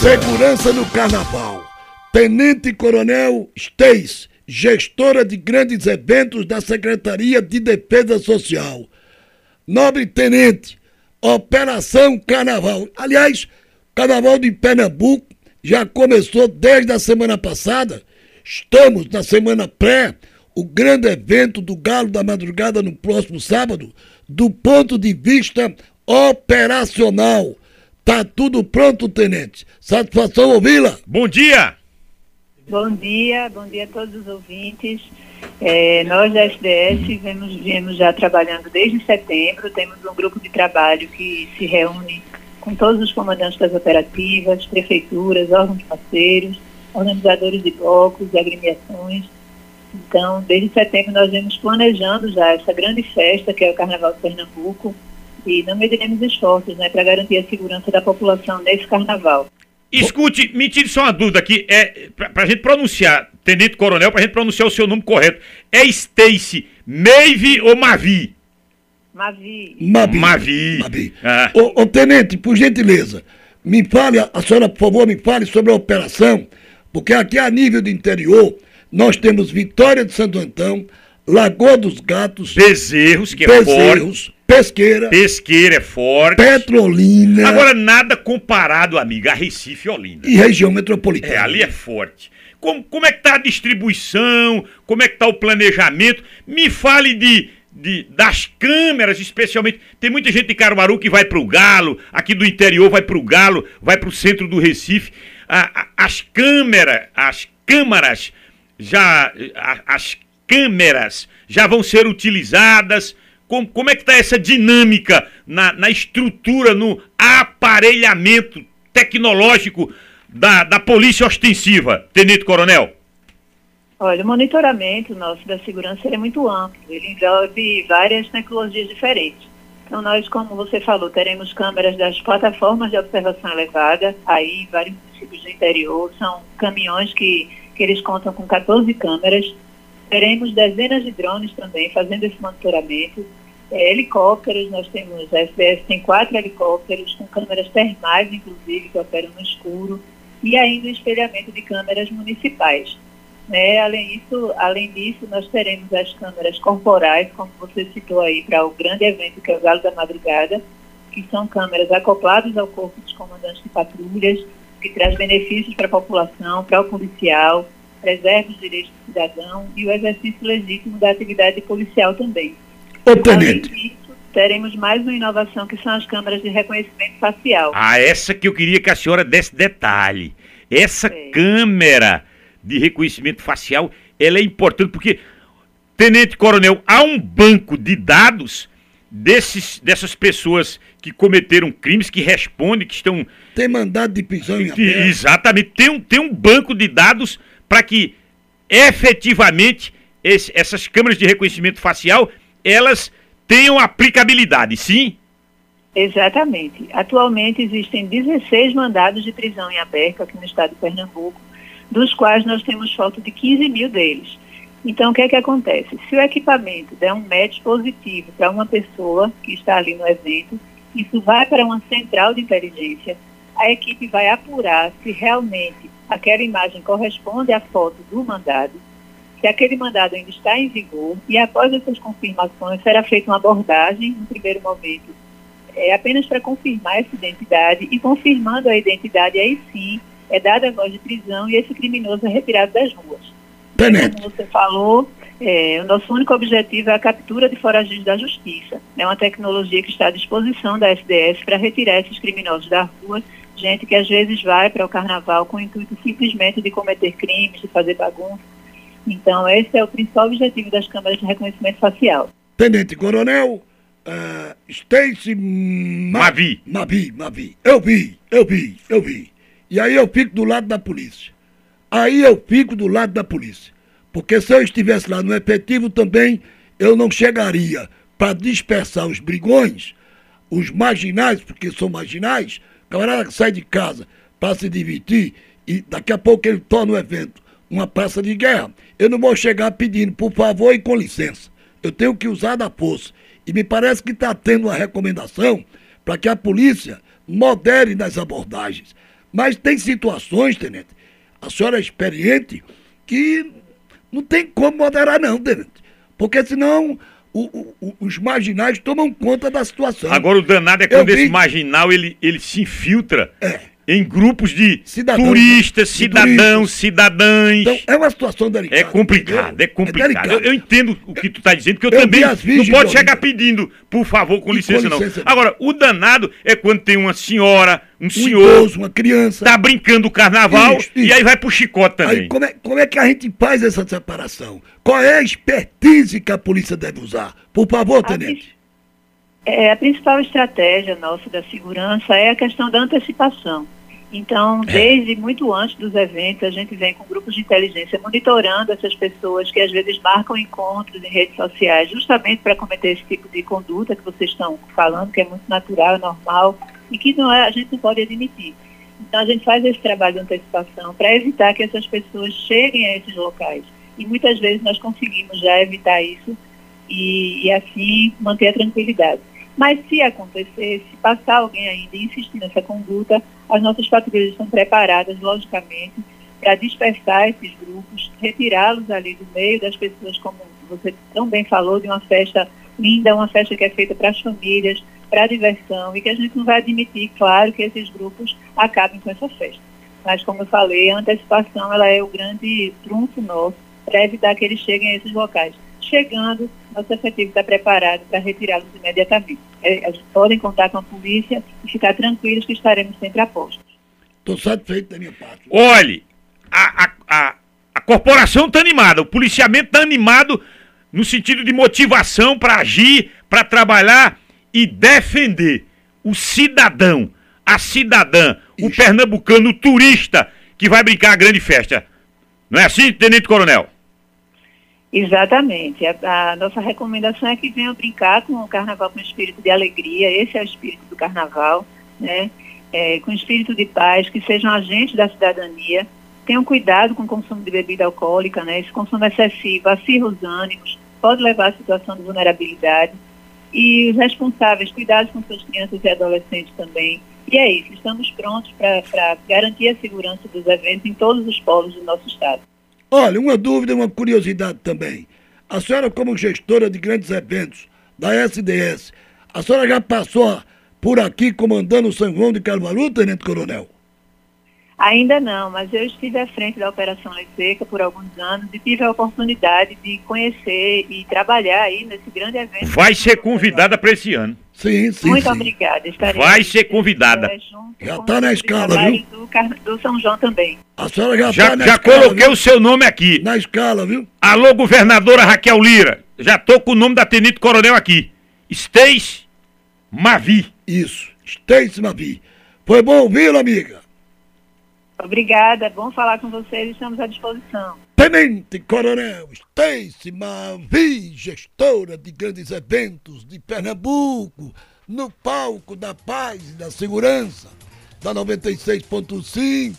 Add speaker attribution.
Speaker 1: Segurança no Carnaval. Tenente Coronel Steis, gestora de grandes eventos da Secretaria de Defesa Social. Nobre Tenente, Operação Carnaval. Aliás, Carnaval de Pernambuco já começou desde a semana passada. Estamos na semana pré, o grande evento do Galo da Madrugada no próximo sábado, do ponto de vista operacional. Tá tudo pronto, tenente. Satisfação ouvi-la.
Speaker 2: Bom dia.
Speaker 3: Bom dia, bom dia a todos os ouvintes. É, nós da SDS viemos, viemos já trabalhando desde setembro, temos um grupo de trabalho que se reúne com todos os comandantes das operativas, prefeituras, órgãos parceiros, organizadores de blocos e agremiações. Então, desde setembro nós vemos planejando já essa grande festa que é o Carnaval de Pernambuco e não mediremos esforços né, para garantir a segurança da população nesse Carnaval.
Speaker 2: Escute, me tire só uma dúvida aqui, é, pra, pra gente pronunciar, Tenente Coronel, pra gente pronunciar o seu nome correto, é Stacy Maeve ou Mavi?
Speaker 3: Mavi.
Speaker 2: Mavi.
Speaker 1: Mabi.
Speaker 2: Ah.
Speaker 1: Ô, ô, tenente, por gentileza, me fale, a senhora, por favor, me fale sobre a operação, porque aqui a nível do interior, nós temos Vitória de Santo Antão, Lagoa dos Gatos,
Speaker 2: Bezerros, que é forte.
Speaker 1: Bezerros, Pesqueira,
Speaker 2: Pesqueira é forte.
Speaker 1: Petrolina
Speaker 2: Agora, nada comparado, amiga, a Recife e Olinda.
Speaker 1: e região metropolitana.
Speaker 2: É, ali é forte. Como, como é que tá a distribuição? Como é que tá o planejamento? Me fale de, de das câmeras, especialmente. Tem muita gente de Caruaru que vai pro Galo, aqui do interior vai pro Galo, vai pro centro do Recife. A- a- as câmeras, as câmaras já a- as câmeras já vão ser utilizadas. Como, como é que está essa dinâmica na, na estrutura, no aparelhamento tecnológico da, da polícia ostensiva, Tenente Coronel?
Speaker 3: Olha, o monitoramento nosso da segurança é muito amplo, ele envolve várias tecnologias diferentes. Então, nós, como você falou, teremos câmeras das plataformas de observação elevada, aí vários municípios do interior, são caminhões que, que eles contam com 14 câmeras. Teremos dezenas de drones também fazendo esse monitoramento. É, helicópteros, nós temos, a SBS tem quatro helicópteros com câmeras termais, inclusive, que operam no escuro, e ainda o espelhamento de câmeras municipais. Né? Além, disso, além disso, nós teremos as câmeras corporais, como você citou aí, para o grande evento que é o Galo da Madrugada, que são câmeras acopladas ao corpo dos comandantes de patrulhas, que traz benefícios para a população, para o policial, preserva os direitos do cidadão e o exercício legítimo da atividade policial também.
Speaker 1: Ô,
Speaker 3: Além
Speaker 1: tenente,
Speaker 3: disso, teremos mais uma inovação que são as câmeras de reconhecimento facial.
Speaker 2: Ah, essa que eu queria que a senhora desse detalhe. Essa
Speaker 3: Sim.
Speaker 2: câmera de reconhecimento facial, ela é importante porque, Tenente Coronel, há um banco de dados desses, dessas pessoas que cometeram crimes, que respondem, que estão
Speaker 1: tem mandado de prisão em
Speaker 2: Que-. Exatamente. Tem um, tem um banco de dados para que efetivamente esse- essas câmeras de reconhecimento facial elas tenham aplicabilidade, sim?
Speaker 3: Exatamente. Atualmente existem 16 mandados de prisão em aberto aqui no estado de Pernambuco, dos quais nós temos foto de 15 mil deles. Então, o que é que acontece? Se o equipamento der um match positivo para uma pessoa que está ali no evento, isso vai para uma central de inteligência, a equipe vai apurar se realmente aquela imagem corresponde à foto do mandado, se aquele mandado ainda está em vigor, e após essas confirmações será feita uma abordagem, no primeiro momento, é apenas para confirmar essa identidade e confirmando a identidade, aí sim é dada a voz de prisão e esse criminoso é retirado das ruas. Como você falou, é, o nosso único objetivo é a captura de foragidos da justiça. É uma tecnologia que está à disposição da SDS para retirar esses criminosos da rua, gente que às vezes vai para o carnaval com o intuito simplesmente de cometer crimes, de fazer bagunça. Então, esse é o principal objetivo das câmeras de reconhecimento facial.
Speaker 1: Tenente Coronel, ah, Stacy Ma-
Speaker 2: Mavi.
Speaker 1: Mavi, Mavi. Eu vi, eu vi, eu vi. E aí eu fico do lado da polícia. Aí eu fico do lado da polícia. Porque se eu estivesse lá no efetivo também, eu não chegaria para dispersar os brigões, os marginais, porque são marginais, camarada sai de casa para se divertir e daqui a pouco ele torna o evento uma praça de guerra. Eu não vou chegar pedindo por favor e com licença. Eu tenho que usar da força. E me parece que está tendo uma recomendação para que a polícia modere nas abordagens. Mas tem situações, tenente, a senhora é experiente, que não tem como moderar não, tenente. Porque senão o, o, os marginais tomam conta da situação.
Speaker 2: Agora o danado é quando esse marginal ele, ele se infiltra. É em grupos de Cidadão, turistas, cidadãos, cidadãs. Então,
Speaker 1: é uma situação delicada.
Speaker 2: É complicado, é complicado. É delicado. eu, eu, entendo o que tu está dizendo, porque eu, eu também não pode chegar pedindo, por favor, com licença, com licença, não. Agora, o danado é quando tem uma senhora, um, um senhor, idoso,
Speaker 1: uma criança.
Speaker 2: Tá brincando o carnaval isso, isso. e aí vai pro chicote também. Aí,
Speaker 1: como, é, como é que a gente faz essa separação? Qual é a expertise que a polícia deve usar? Por favor, tenente.
Speaker 3: É, a principal estratégia nossa da segurança é a questão da antecipação. Então, é. desde muito antes dos eventos, a gente vem com grupos de inteligência monitorando essas pessoas que às vezes marcam encontros em redes sociais, justamente para cometer esse tipo de conduta que vocês estão falando, que é muito natural, é normal e que não é, a gente não pode admitir. Então, a gente faz esse trabalho de antecipação para evitar que essas pessoas cheguem a esses locais. E muitas vezes nós conseguimos já evitar isso e, e assim manter a tranquilidade. Mas se acontecer, se passar alguém ainda e insistir nessa conduta, as nossas patrulhas estão preparadas, logicamente, para dispersar esses grupos, retirá-los ali do meio das pessoas, como você tão bem falou, de uma festa linda, uma festa que é feita para as famílias, para a diversão, e que a gente não vai admitir, claro, que esses grupos acabem com essa festa. Mas, como eu falei, a antecipação ela é o grande trunfo nosso para evitar que eles cheguem a esses locais chegando, nosso efetivo está preparado para retirá-los imediatamente. É, podem contar com a polícia e ficar tranquilos que estaremos sempre a postos.
Speaker 1: Estou satisfeito da minha parte.
Speaker 2: Olhe, a, a, a, a corporação está animada, o policiamento está animado no sentido de motivação para agir, para trabalhar e defender o cidadão, a cidadã, Isso. o pernambucano, o turista que vai brincar a grande festa. Não é assim, Tenente Coronel?
Speaker 3: Exatamente. A, a, nossa recomendação é que venham brincar com o carnaval com espírito de alegria, esse é o espírito do carnaval, né? É, com espírito de paz, que sejam agentes da cidadania, tenham cuidado com o consumo de bebida alcoólica, né? Esse consumo excessivo acirra os ânimos, pode levar à situação de vulnerabilidade. E os responsáveis, cuidados com suas crianças e adolescentes também. E é isso, estamos prontos para garantir a segurança dos eventos em todos os polos do nosso estado.
Speaker 1: Olha, uma dúvida e uma curiosidade também. A senhora, como gestora de grandes eventos da SDS, a senhora já passou por aqui comandando o São João de Carvalho, Tenente Coronel?
Speaker 3: Ainda não, mas eu estive à frente da Operação Lei Seca por alguns anos e tive a oportunidade de conhecer e trabalhar aí nesse grande evento.
Speaker 2: Vai ser convidada para esse ano.
Speaker 1: Sim, sim.
Speaker 3: Muito
Speaker 1: sim.
Speaker 3: obrigada.
Speaker 2: Estarei Vai ser convidada.
Speaker 1: Já está na escala, viu?
Speaker 3: Do, do, São João também.
Speaker 1: A senhora já
Speaker 2: Já,
Speaker 1: tá
Speaker 2: já
Speaker 1: escala,
Speaker 2: coloquei viu? o seu nome aqui.
Speaker 1: Na escala, viu?
Speaker 2: Alô, governadora Raquel Lira. Já tô com o nome da Tenente Coronel aqui. Stace Mavi.
Speaker 1: Isso, Stace Mavi. Foi bom ouvi-lo, amiga.
Speaker 3: Obrigada, é bom falar com vocês, estamos à disposição.
Speaker 1: Tenente Coronel Stacy Mavi, gestora de grandes eventos de Pernambuco, no palco da paz e da segurança, da 96.5,